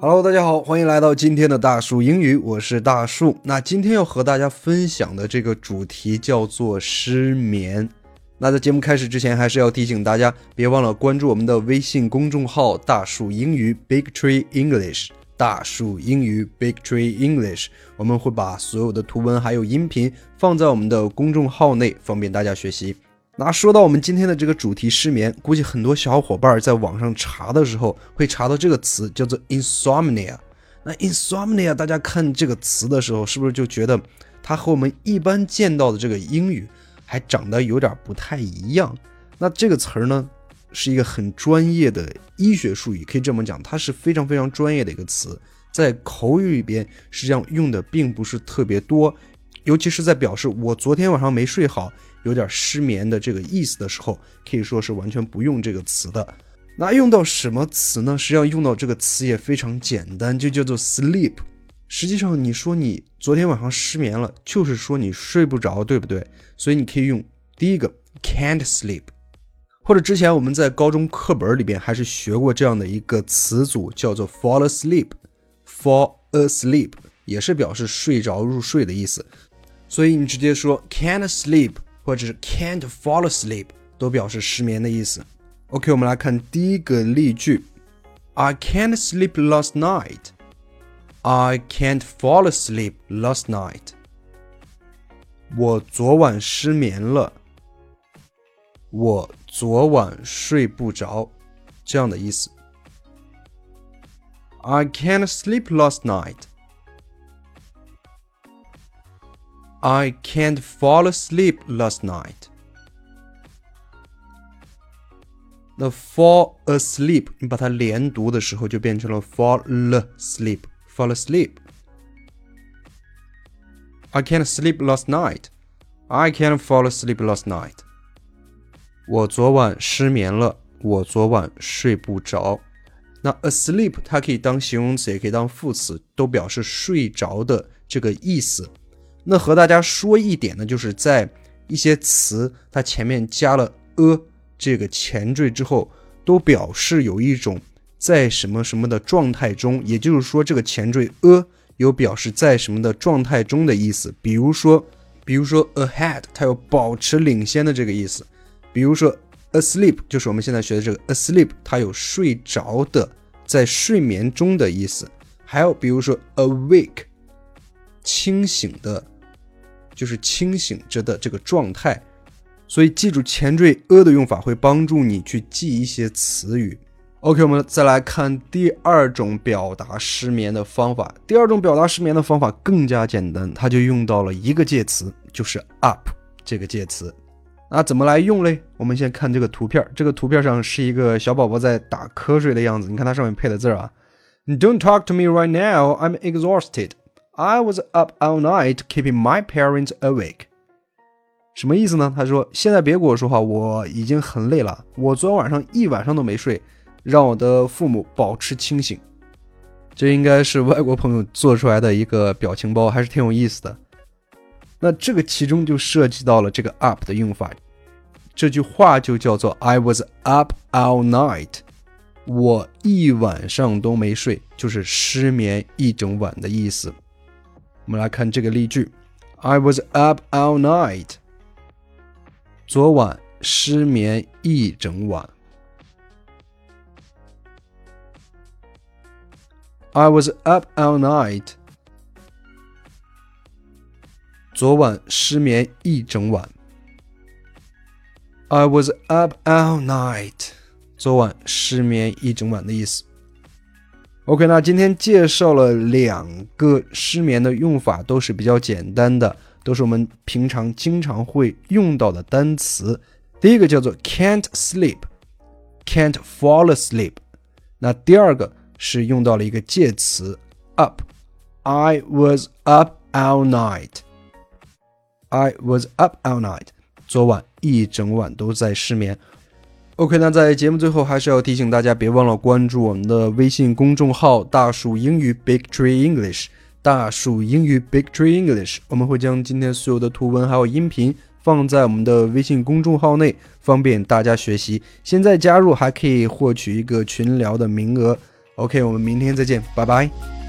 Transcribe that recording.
Hello，大家好，欢迎来到今天的大树英语，我是大树。那今天要和大家分享的这个主题叫做失眠。那在节目开始之前，还是要提醒大家，别忘了关注我们的微信公众号“大树英语 ”（Big Tree English）。大树英语 （Big Tree English），我们会把所有的图文还有音频放在我们的公众号内，方便大家学习。那说到我们今天的这个主题失眠，估计很多小伙伴在网上查的时候会查到这个词，叫做 insomnia。那 insomnia，大家看这个词的时候，是不是就觉得它和我们一般见到的这个英语还长得有点不太一样？那这个词儿呢，是一个很专业的医学术语，可以这么讲，它是非常非常专业的一个词，在口语里边实际上用的并不是特别多，尤其是在表示我昨天晚上没睡好。有点失眠的这个意思的时候，可以说是完全不用这个词的。那用到什么词呢？实际上用到这个词也非常简单，就叫做 sleep。实际上你说你昨天晚上失眠了，就是说你睡不着，对不对？所以你可以用第一个 can't sleep，或者之前我们在高中课本里边还是学过这样的一个词组，叫做 fall asleep。fall asleep 也是表示睡着入睡的意思，所以你直接说 can't sleep。或者是 can't fall asleep 都表示失眠的意思。OK，我们来看第一个例句：I can't sleep last night. I can't fall asleep last night. 我昨晚失眠了。我昨晚睡不着，这样的意思。I can't sleep last night. I can't fall asleep last night. 那 fall asleep，你把它连读的时候就变成了 fall asleep, fall asleep. I can't sleep last night. I can't fall asleep last night. 我昨晚失眠了，我昨晚睡不着。那 asleep 它可以当形容词，也可以当副词，都表示睡着的这个意思。 那和大家说一点呢，就是在一些词它前面加了 a 这个前缀之后，都表示有一种在什么什么的状态中，也就是说这个前缀 a 有表示在什么的状态中的意思。比如说，比如说 ahead 它有保持领先的这个意思。比如说 asleep 就是我们现在学的这个 asleep，它有睡着的，在睡眠中的意思。还有比如说 awake。清醒的，就是清醒着的这个状态，所以记住前缀 a 的用法会帮助你去记一些词语。OK，我们再来看第二种表达失眠的方法。第二种表达失眠的方法更加简单，它就用到了一个介词，就是 up 这个介词。那怎么来用嘞？我们先看这个图片，这个图片上是一个小宝宝在打瞌睡的样子。你看它上面配的字啊，Don't talk to me right now, I'm exhausted. I was up all night keeping my parents awake。什么意思呢？他说：“现在别跟我说话，我已经很累了。我昨天晚上一晚上都没睡，让我的父母保持清醒。”这应该是外国朋友做出来的一个表情包，还是挺有意思的。那这个其中就涉及到了这个 up 的用法。这句话就叫做 “I was up all night”，我一晚上都没睡，就是失眠一整晚的意思。我们来看这个例句：I was up all night。昨晚失眠一整晚。I was up all night。昨晚失眠一整晚。I was up all night。昨晚失眠一整晚的意思。 OK，那今天介绍了两个失眠的用法，都是比较简单的，都是我们平常经常会用到的单词。第一个叫做 can't sleep，can't fall asleep。那第二个是用到了一个介词 up，I was up all night，I was up all night，昨晚一整晚都在失眠。OK，那在节目最后还是要提醒大家，别忘了关注我们的微信公众号“大树英语 Big Tree English”。大树英语 Big Tree English，我们会将今天所有的图文还有音频放在我们的微信公众号内，方便大家学习。现在加入还可以获取一个群聊的名额。OK，我们明天再见，拜拜。